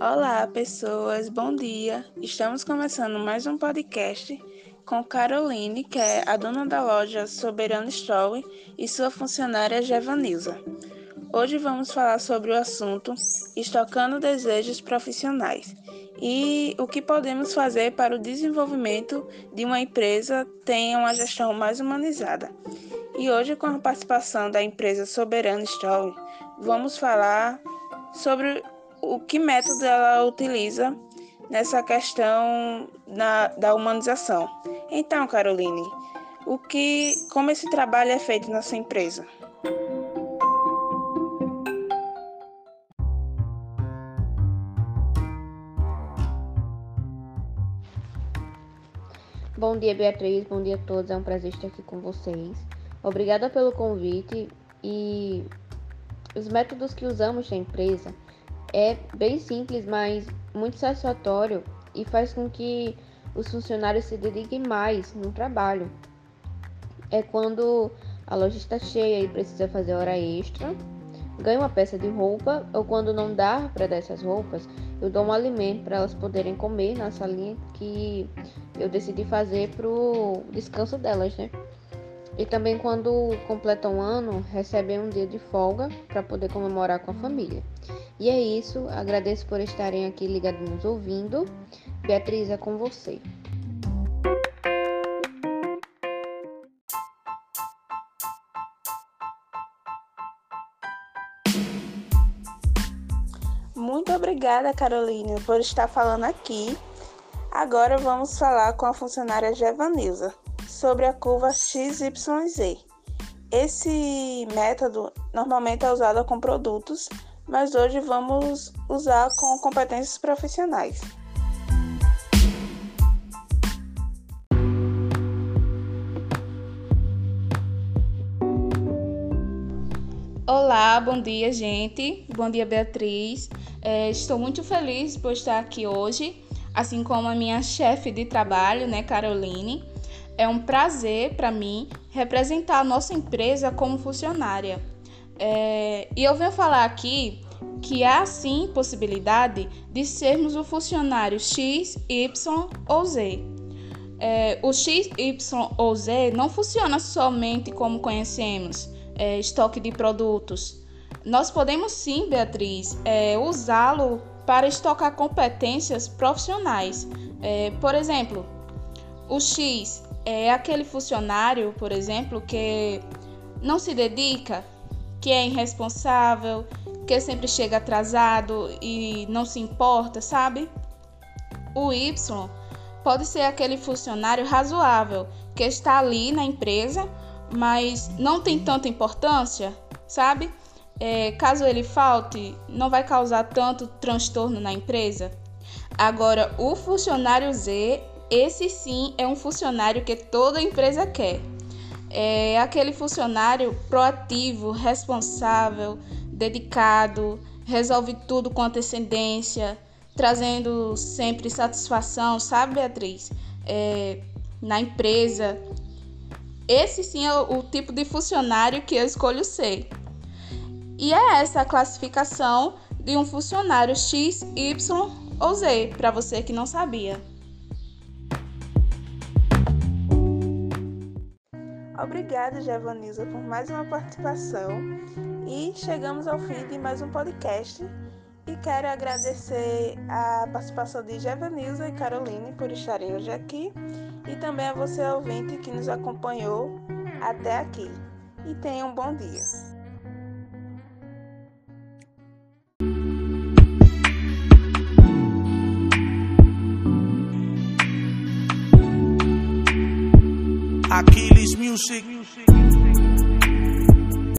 Olá, pessoas, bom dia. Estamos começando mais um podcast com Caroline, que é a dona da loja Soberano Store, e sua funcionária Gevanilza. Hoje vamos falar sobre o assunto estocando desejos profissionais e o que podemos fazer para o desenvolvimento de uma empresa tenha uma gestão mais humanizada. E hoje, com a participação da empresa Soberano Store, vamos falar sobre o que método ela utiliza nessa questão na, da humanização. Então, Caroline, o que, como esse trabalho é feito na sua empresa? Bom dia, Beatriz. Bom dia a todos. É um prazer estar aqui com vocês. Obrigada pelo convite e os métodos que usamos na empresa é bem simples, mas muito satisfatório e faz com que os funcionários se dediquem mais no trabalho. É quando a loja está cheia e precisa fazer hora extra, ganha uma peça de roupa, ou quando não dá para dar essas roupas, eu dou um alimento para elas poderem comer na salinha que eu decidi fazer para o descanso delas, né? E também quando completam um ano, recebem um dia de folga para poder comemorar com a família. E é isso, agradeço por estarem aqui ligados nos ouvindo. Beatriz, é com você. Muito obrigada, Carolina, por estar falando aqui. Agora vamos falar com a funcionária Gevanilza sobre a curva XYZ. Esse método normalmente é usado com produtos, mas hoje vamos usar com competências profissionais. Olá, bom dia, gente. Bom dia, Beatriz. É, estou muito feliz por estar aqui hoje, assim como a minha chefe de trabalho, né, Caroline. É um prazer para mim representar a nossa empresa como funcionária. É, e eu venho falar aqui que há sim possibilidade de sermos o funcionário X, Y ou Z. É, o X, Y ou Z não funciona somente como conhecemos, é, estoque de produtos. Nós podemos sim, Beatriz, é, usá-lo para estocar competências profissionais. É, por exemplo, o X é aquele funcionário, por exemplo, que não se dedica, que é irresponsável, que sempre chega atrasado e não se importa, sabe? O Y pode ser aquele funcionário razoável que está ali na empresa, mas não tem tanta importância, sabe? É, caso ele falte, não vai causar tanto transtorno na empresa. Agora, o funcionário Z esse sim é um funcionário que toda empresa quer. É aquele funcionário proativo, responsável, dedicado, resolve tudo com antecedência, trazendo sempre satisfação, sabe, Beatriz? É, na empresa. Esse sim é o, o tipo de funcionário que eu escolho ser. E é essa a classificação de um funcionário X, Y ou Z, para você que não sabia. Obrigada, Javanilza, por mais uma participação. E chegamos ao fim de mais um podcast. E quero agradecer a participação de Javanilza e Caroline por estarem hoje aqui. E também a você, ouvinte, que nos acompanhou até aqui. E tenha um bom dia. Music.